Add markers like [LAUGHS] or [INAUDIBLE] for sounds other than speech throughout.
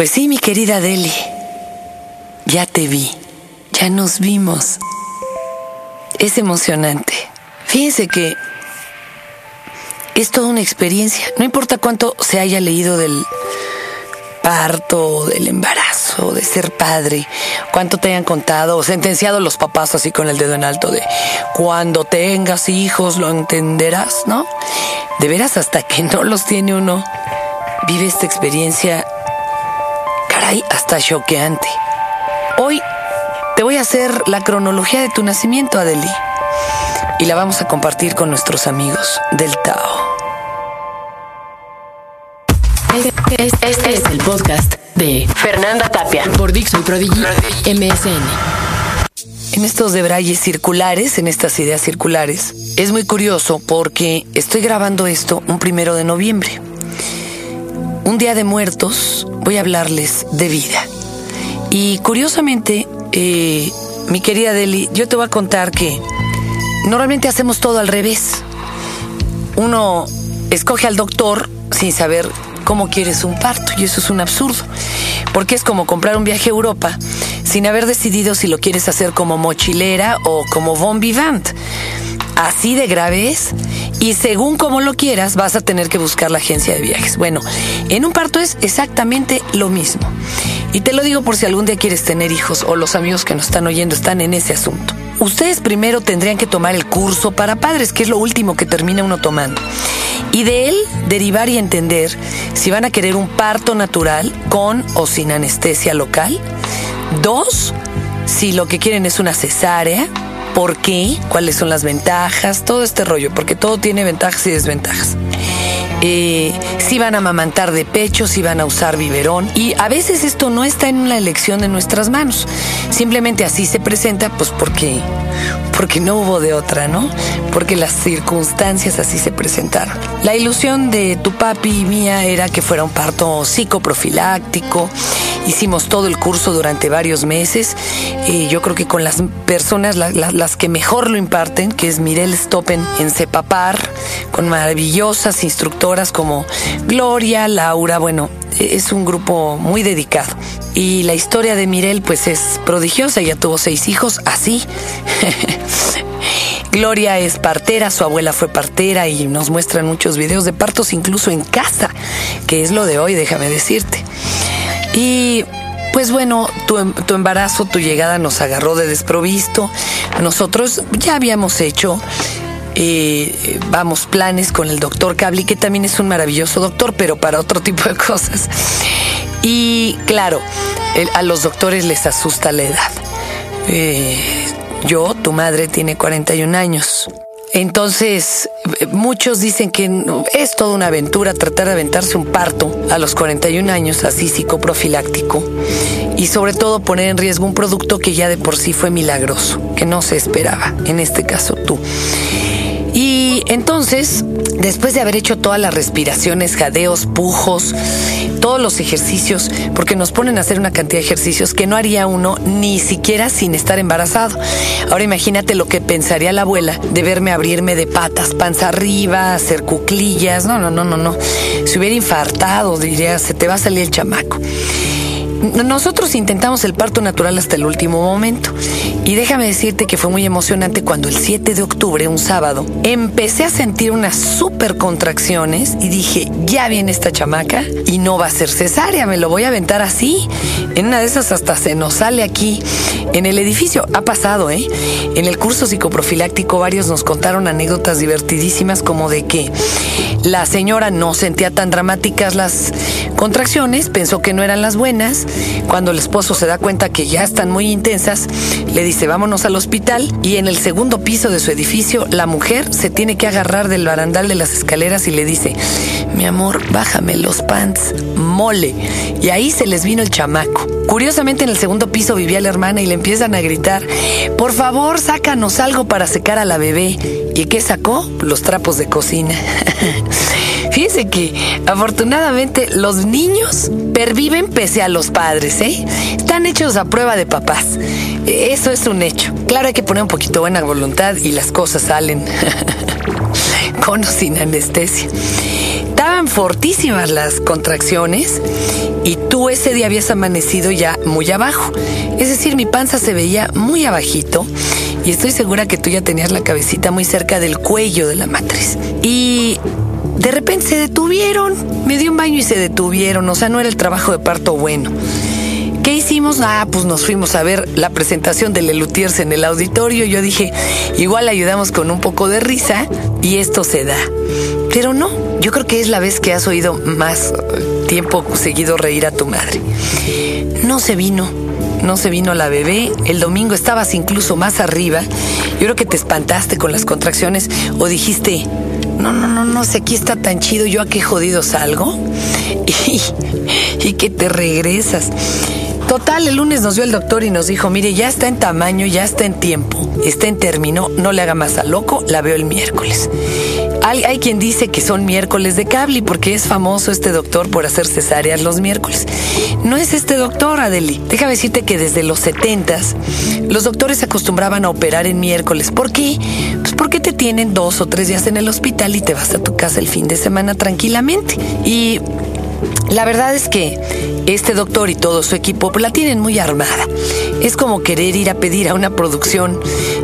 Pues sí, mi querida Deli. Ya te vi. Ya nos vimos. Es emocionante. Fíjense que es toda una experiencia. No importa cuánto se haya leído del parto, del embarazo, de ser padre, cuánto te hayan contado o sentenciado los papás así con el dedo en alto de cuando tengas hijos lo entenderás, ¿no? De veras hasta que no los tiene uno, vive esta experiencia, caray, hasta choqueante. Hoy te voy a hacer la cronología de tu nacimiento, Adeli, y la vamos a compartir con nuestros amigos del Tao. Este, es el podcast de Fernanda Tapia por Dixon Prodigy MSN. En estos debrayes circulares, en estas ideas circulares, es muy curioso porque estoy grabando esto un primero de noviembre. Un día de muertos, voy a hablarles de vida. Y curiosamente, eh, mi querida Deli, yo te voy a contar que normalmente hacemos todo al revés. Uno escoge al doctor sin saber cómo quieres un parto y eso es un absurdo, porque es como comprar un viaje a Europa sin haber decidido si lo quieres hacer como mochilera o como bon vivant. Así de grave es. Y según como lo quieras, vas a tener que buscar la agencia de viajes. Bueno, en un parto es exactamente lo mismo. Y te lo digo por si algún día quieres tener hijos o los amigos que nos están oyendo están en ese asunto. Ustedes primero tendrían que tomar el curso para padres, que es lo último que termina uno tomando. Y de él derivar y entender si van a querer un parto natural con o sin anestesia local. Dos, si lo que quieren es una cesárea. ¿Por qué? ¿Cuáles son las ventajas? Todo este rollo, porque todo tiene ventajas y desventajas. Eh, si van a amamantar de pecho, si van a usar biberón. Y a veces esto no está en la elección de nuestras manos. Simplemente así se presenta, pues porque, porque no hubo de otra, ¿no? Porque las circunstancias así se presentaron. La ilusión de tu papi y mía era que fuera un parto psicoprofiláctico. Hicimos todo el curso durante varios meses. Eh, yo creo que con las personas, las que mejor lo imparten, que es Mirel Stoppen en Cepapar, con maravillosas instructoras como Gloria, Laura, bueno, es un grupo muy dedicado. Y la historia de Mirel pues es prodigiosa, ella tuvo seis hijos así. [LAUGHS] Gloria es partera, su abuela fue partera y nos muestran muchos videos de partos incluso en casa, que es lo de hoy, déjame decirte. Y pues bueno, tu, em, tu, embarazo, tu llegada nos agarró de desprovisto. Nosotros ya habíamos hecho, eh, vamos, planes con el doctor Cabli, que también es un maravilloso doctor, pero para otro tipo de [LAUGHS] cosas. Y claro, a los doctores les asusta la edad. Eh, yo, tu madre, tiene 41 años. Entonces, muchos dicen que es toda una aventura tratar de aventarse un parto a los 41 años, así psicoprofiláctico, y sobre todo poner en riesgo un producto que ya de por sí fue milagroso, que no se esperaba, en este caso tú. Entonces, después de haber hecho todas las respiraciones, jadeos, pujos, todos los ejercicios, porque nos ponen a hacer una cantidad de ejercicios que no haría uno ni siquiera sin estar embarazado. Ahora imagínate lo que pensaría la abuela de verme abrirme de patas, panza arriba, hacer cuclillas. No, no, no, no, no. Si hubiera infartado, diría, se te va a salir el chamaco. Nosotros intentamos el parto natural hasta el último momento. Y déjame decirte que fue muy emocionante cuando el 7 de octubre, un sábado, empecé a sentir unas super contracciones y dije, ya viene esta chamaca y no va a ser cesárea, me lo voy a aventar así. En una de esas hasta se nos sale aquí. En el edificio ha pasado, ¿eh? En el curso psicoprofiláctico varios nos contaron anécdotas divertidísimas como de que la señora no sentía tan dramáticas las contracciones, pensó que no eran las buenas. Cuando el esposo se da cuenta que ya están muy intensas, le dice vámonos al hospital y en el segundo piso de su edificio la mujer se tiene que agarrar del barandal de las escaleras y le dice, mi amor, bájame los pants, mole. Y ahí se les vino el chamaco. Curiosamente en el segundo piso vivía la hermana y le empiezan a gritar, por favor, sácanos algo para secar a la bebé. ¿Y qué sacó? Los trapos de cocina. [LAUGHS] Fíjense que afortunadamente los niños perviven pese a los padres, ¿eh? Están hechos a prueba de papás. Eso es un hecho. Claro, hay que poner un poquito buena voluntad y las cosas salen [LAUGHS] con o sin anestesia. Fortísimas las contracciones y tú ese día habías amanecido ya muy abajo. Es decir, mi panza se veía muy abajito y estoy segura que tú ya tenías la cabecita muy cerca del cuello de la matriz. Y de repente se detuvieron, me dio un baño y se detuvieron, o sea, no era el trabajo de parto bueno. ¿Qué hicimos? Ah, pues nos fuimos a ver la presentación de Lelutiers en el auditorio. Yo dije, igual ayudamos con un poco de risa y esto se da. Pero no, yo creo que es la vez que has oído más tiempo seguido reír a tu madre. No se vino, no se vino la bebé. El domingo estabas incluso más arriba. Yo creo que te espantaste con las contracciones o dijiste, no, no, no, no sé, aquí está tan chido, yo a qué jodido salgo. [LAUGHS] Y que te regresas. Total, el lunes nos vio el doctor y nos dijo, mire, ya está en tamaño, ya está en tiempo, está en término, no le haga más a loco, la veo el miércoles. Hay, hay, quien dice que son miércoles de cable porque es famoso este doctor por hacer cesáreas los miércoles. No es este doctor, Adeli. Déjame decirte que desde los setentas los doctores se acostumbraban a operar en miércoles. ¿Por qué? Pues porque te tienen dos o tres días en el hospital y te vas a tu casa el fin de semana tranquilamente. Y la verdad es que este doctor y todo su equipo la tienen muy armada. Es como querer ir a pedir a una producción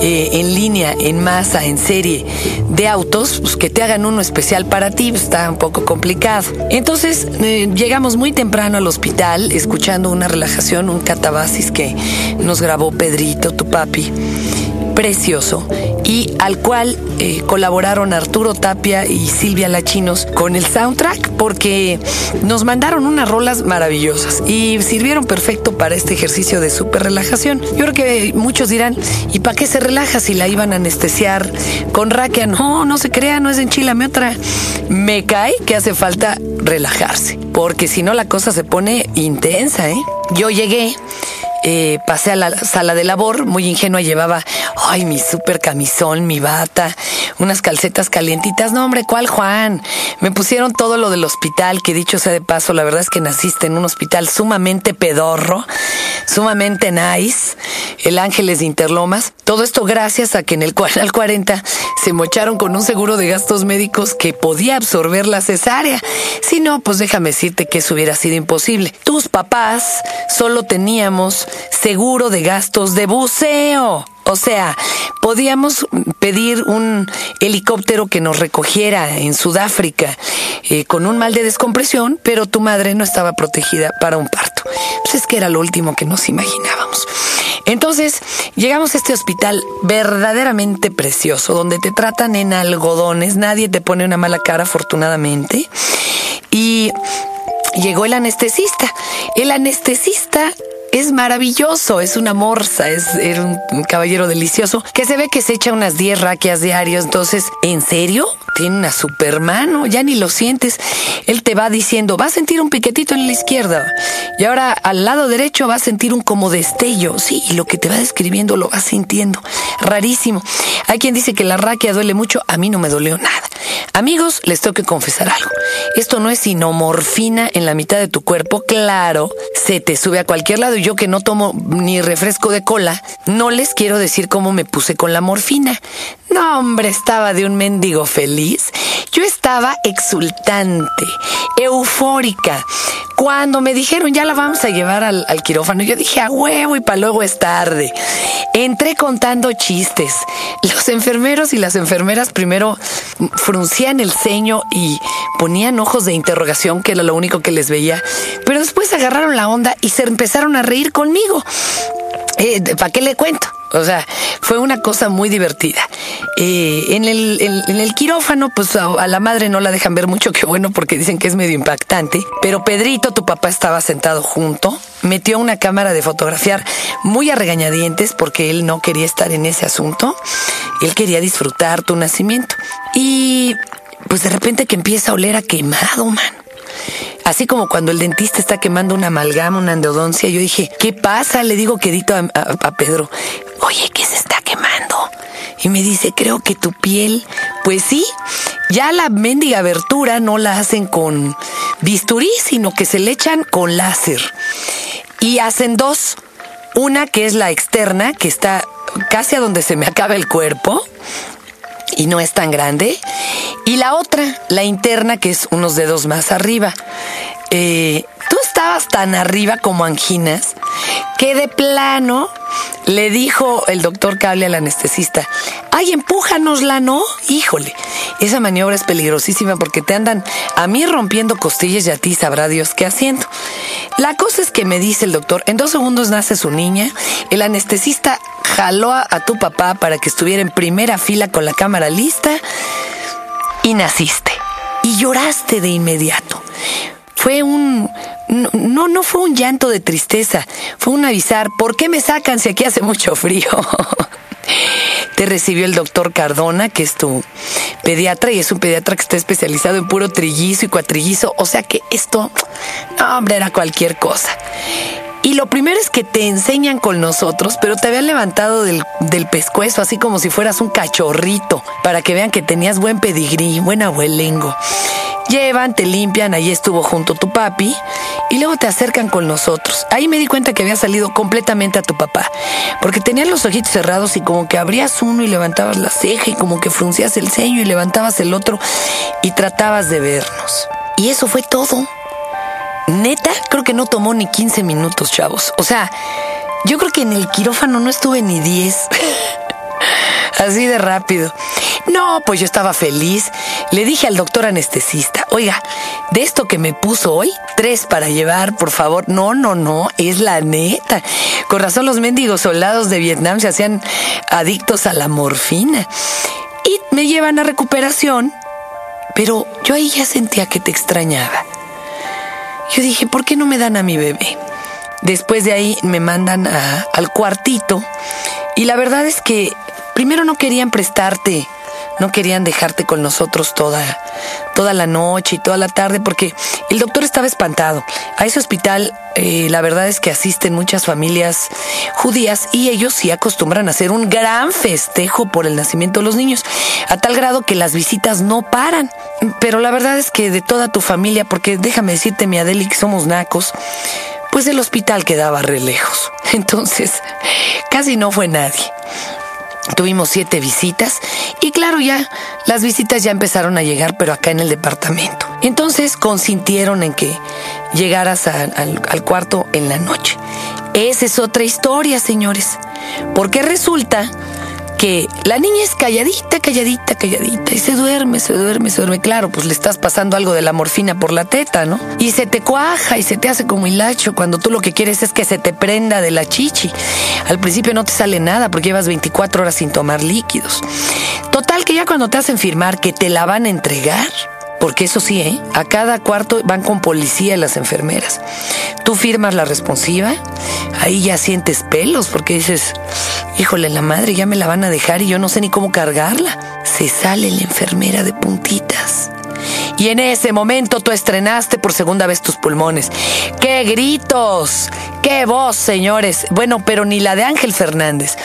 eh, en línea, en masa, en serie de autos, pues, que te hagan uno especial para ti, pues, está un poco complicado. Entonces eh, llegamos muy temprano al hospital escuchando una relajación, un catabasis que nos grabó Pedrito, tu papi precioso y al cual eh, colaboraron Arturo Tapia y Silvia Lachinos con el soundtrack porque nos mandaron unas rolas maravillosas y sirvieron perfecto para este ejercicio de súper relajación. Yo creo que muchos dirán, ¿y para qué se relaja si la iban a anestesiar con raquia? No, no se crea, no es enchilame otra. Me cae que hace falta relajarse, porque si no la cosa se pone intensa, ¿eh? Yo llegué eh, pasé a la sala de labor, muy ingenua, llevaba, ay, mi super camisón, mi bata, unas calcetas calientitas. No, hombre, ¿cuál Juan? Me pusieron todo lo del hospital, que dicho sea de paso, la verdad es que naciste en un hospital sumamente pedorro, sumamente nice, el Ángeles de Interlomas. Todo esto gracias a que en el Canal 40 se mocharon con un seguro de gastos médicos que podía absorber la cesárea. Si no, pues déjame decirte que eso hubiera sido imposible. Tus papás solo teníamos seguro de gastos de buceo. O sea, podíamos pedir un helicóptero que nos recogiera en Sudáfrica eh, con un mal de descompresión, pero tu madre no estaba protegida para un parto. Pues es que era lo último que nos imaginábamos. Entonces, llegamos a este hospital verdaderamente precioso, donde te tratan en algodones, nadie te pone una mala cara, afortunadamente. Y llegó el anestesista. El anestesista es maravilloso, es una morsa, es, un, caballero delicioso que se ve que se echa unas 10 raquias diarios. Entonces, ¿en serio? Tiene una supermano, ya ni lo sientes. Él te va diciendo, va a sentir un piquetito en la izquierda y ahora al lado derecho va a sentir un como destello. Sí, y lo que te va describiendo lo vas sintiendo. Rarísimo. Hay quien dice que la raquia duele mucho, a mí no me dolió nada. Amigos, les tengo que confesar algo. Esto no es sino morfina en la mitad de tu cuerpo. Claro, se te sube a cualquier lado y yo que no tomo ni refresco de cola, no les quiero decir cómo me puse con la morfina. No, hombre, estaba de un mendigo feliz. Yo estaba exultante, eufórica. Cuando me dijeron ya la vamos a llevar al, quirófano, yo dije a huevo y para luego es tarde. Entré contando chistes. Los enfermeros y las enfermeras primero fruncían el ceño y ponían ojos de interrogación, que era lo único que les veía. Pero después agarraron la onda y se empezaron a reír conmigo. Eh, ¿Para qué le cuento? O sea, fue una cosa muy divertida. Eh, en, el, quirófano, pues a, la madre no la dejan ver mucho, [LAUGHS] qué bueno, porque dicen que es medio impactante. Pero Pedrito, tu papá, estaba sentado junto, metió una cámara de fotografiar muy a regañadientes porque él no quería estar en ese asunto. Él quería disfrutar tu nacimiento. Y pues de repente que empieza a oler a quemado, man. Así como cuando el dentista está quemando una amalgama, una endodoncia, yo dije, ¿qué pasa? Le digo quedito a, a Pedro, oye, ¿qué se está quemando? Y me dice, creo que tu piel, pues sí, ya la mendiga abertura no la hacen con bisturí, sino que se le echan con láser. Y hacen dos. Una que es la externa, que está casi a donde se me acaba el cuerpo, y no es tan grande. Y la otra, la interna, que es unos dedos más arriba. Eh, tú estabas tan arriba como anginas que de plano le dijo el doctor Cable al anestesista, ay, empújanosla, ¿no? Híjole, esa maniobra es peligrosísima porque te andan a mí rompiendo costillas y a ti sabrá Dios qué haciendo. La cosa es que me dice el doctor, en dos segundos nace su niña, el anestesista jaló a, tu papá para que estuviera en primera fila con la cámara lista y naciste. Y lloraste de inmediato. Fue un... No, no fue un llanto de tristeza, fue un avisar, ¿por qué me sacan si aquí hace mucho frío? [LAUGHS] Te recibió el doctor Cardona, que es tu pediatra y es un pediatra que está especializado en puro trillizo y cuatrillizo, o sea que esto, no, hombre, era cualquier cosa. Y lo primero es que te enseñan con nosotros, pero te habían levantado del, del, pescuezo, así como si fueras un cachorrito, para que vean que tenías buen pedigrí, buen abuelengo. Llevan, te limpian, ahí estuvo junto tu papi, y luego te acercan con nosotros. Ahí me di cuenta que había salido completamente a tu papá, porque tenían los ojitos cerrados y como que abrías uno y levantabas la ceja y como que fruncías el ceño y levantabas el otro y tratabas de vernos. Y eso fue todo. Neta, creo que no tomó ni 15 minutos, chavos. O sea, yo creo que en el quirófano no estuve ni 10. [LAUGHS] Así de rápido. No, pues yo estaba feliz. Le dije al doctor anestesista, oiga, de esto que me puso hoy, tres para llevar, por favor. No, no, no, es la neta. Con razón los mendigos soldados de Vietnam se hacían adictos a la morfina. Y me llevan a recuperación, pero yo ahí ya sentía que te extrañaba. Yo dije, ¿por qué no me dan a mi bebé? Después de ahí me mandan al cuartito y la verdad es que primero no querían prestarte, no querían dejarte con nosotros toda, toda la noche y toda la tarde porque el doctor estaba espantado. A ese hospital eh, la verdad es que asisten muchas familias judías y ellos sí acostumbran a hacer un gran festejo por el nacimiento de los niños, a tal grado que las visitas no paran. Pero la verdad es que de toda tu familia, porque déjame decirte, mi Adeli, que somos nacos, pues el hospital quedaba re lejos. [LAUGHS] Entonces, casi no fue nadie. Tuvimos siete visitas y claro ya, las visitas ya empezaron a llegar, pero acá en el departamento. Entonces consintieron en que llegaras a, al, al cuarto en la noche. Esa es otra historia, señores. Porque resulta que la niña es calladita, calladita, calladita y se duerme, se duerme, se duerme. Claro, pues le estás pasando algo de la morfina por la teta, ¿no? Y se te cuaja y se te hace como hilacho cuando tú lo que quieres es que se te prenda de la chichi. Al principio no te sale nada porque llevas 24 horas sin tomar líquidos. Total que ya cuando te hacen firmar que te la van a entregar, porque eso sí, ¿eh? a cada cuarto van con policía las enfermeras. Tú firmas la responsiva, ahí ya sientes pelos porque dices, híjole, la madre ya me la van a dejar y yo no sé ni cómo cargarla. Se sale la enfermera de puntitas. Y en ese momento tú estrenaste por segunda vez tus pulmones. ¡Qué gritos! ¡Qué voz, señores! Bueno, pero ni la de Ángel Fernández.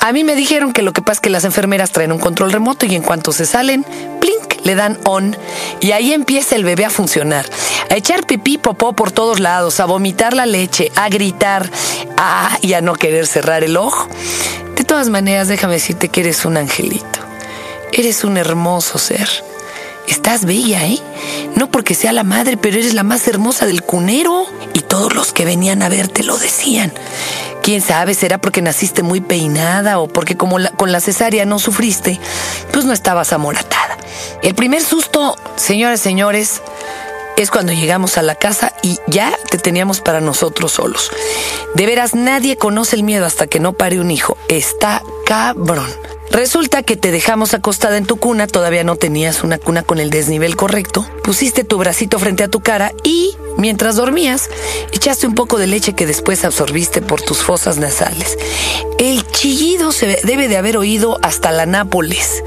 A mí me dijeron que lo que pasa es que las enfermeras traen un control remoto y en cuanto se salen, plink, le dan on y ahí empieza el bebé a funcionar, a echar pipí, popó por todos lados, a vomitar la leche, a gritar, a y a no querer cerrar el ojo. De todas maneras, déjame decirte que eres un angelito. Eres un hermoso ser. Estás bella, ¿eh? No porque sea la madre, pero eres la más hermosa del cunero. Y todos los que venían a verte lo decían. Quién sabe, será porque naciste muy peinada o porque como con la cesárea no sufriste, pues no estabas amoratada. El primer susto, señoras y señores, es cuando llegamos a la casa y ya te teníamos para nosotros solos. De veras, nadie conoce el miedo hasta que no pare un hijo. Está cabrón. Resulta que te dejamos acostada en tu cuna, todavía no tenías una cuna con el desnivel correcto, pusiste tu bracito frente a tu cara y, mientras dormías, echaste un poco de leche que después absorbiste por tus fosas nasales. El chillido se debe de haber oído hasta la Nápoles.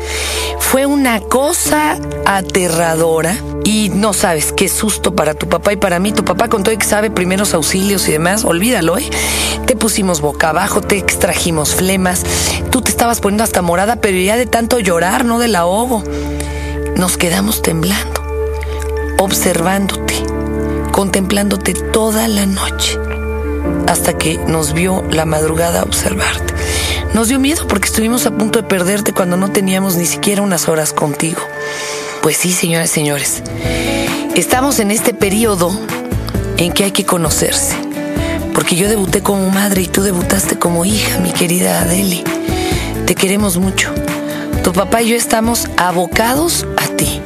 Fue una cosa aterradora y no sabes qué susto para tu papá y para mí. Tu papá con todo que sabe primeros auxilios y demás, olvídalo, ¿eh? Te pusimos boca abajo, te extrajimos flemas, tú te estabas poniendo hasta morada, pero ya de tanto llorar, no del ahogo. Nos quedamos temblando, observándote, contemplándote toda la noche, hasta que nos vio la madrugada observarte. Nos dio miedo porque estuvimos a punto de perderte cuando no teníamos ni siquiera unas horas contigo. Pues sí, señoras y señores. Estamos en este periodo en que hay que conocerse. Porque yo debuté como madre y tú debutaste como hija, mi querida Adeli. Te queremos mucho. Tu papá y yo estamos abocados a ti.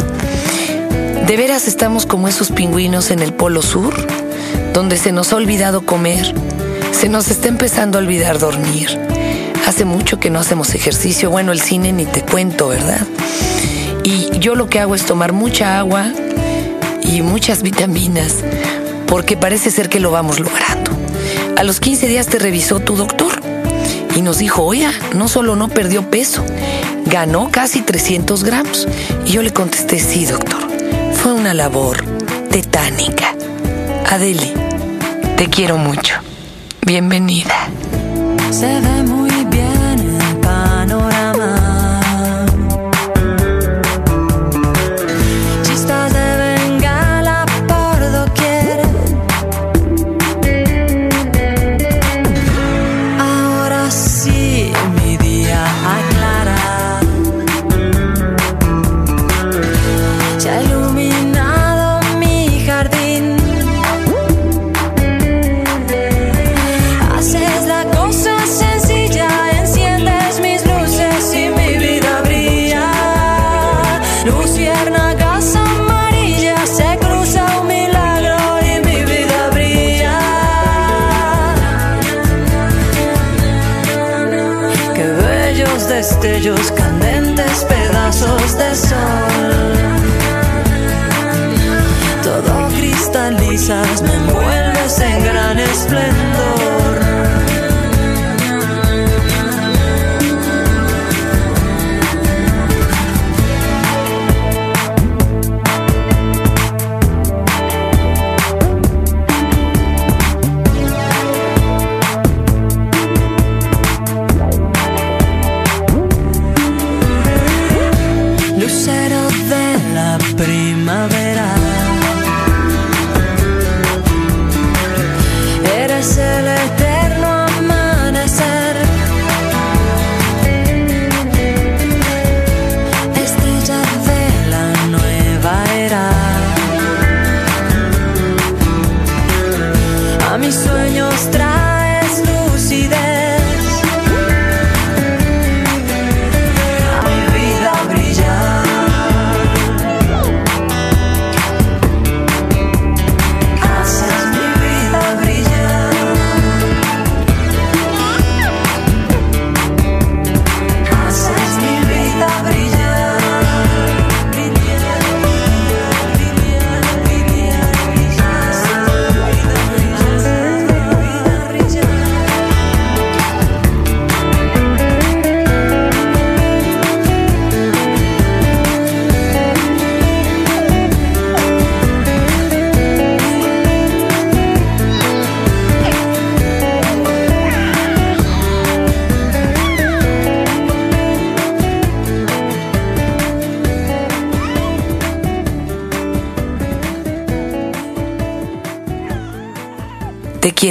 De veras estamos como esos pingüinos en el Polo Sur, donde se nos ha olvidado comer, se nos está empezando a olvidar dormir. Hace mucho que no hacemos ejercicio, bueno, el cine ni te cuento, ¿verdad? Y yo lo que hago es tomar mucha agua y muchas vitaminas, porque parece ser que lo vamos logrando. A los 15 días te revisó tu doctor y nos dijo, oye, no solo no perdió peso, ganó casi 300 gramos. Y yo le contesté, sí, doctor, fue una labor tetánica. Adeli, te quiero mucho. Bienvenida. Se ve destellos, candentes pedazos de sol. Todo cristalizas, me envuelves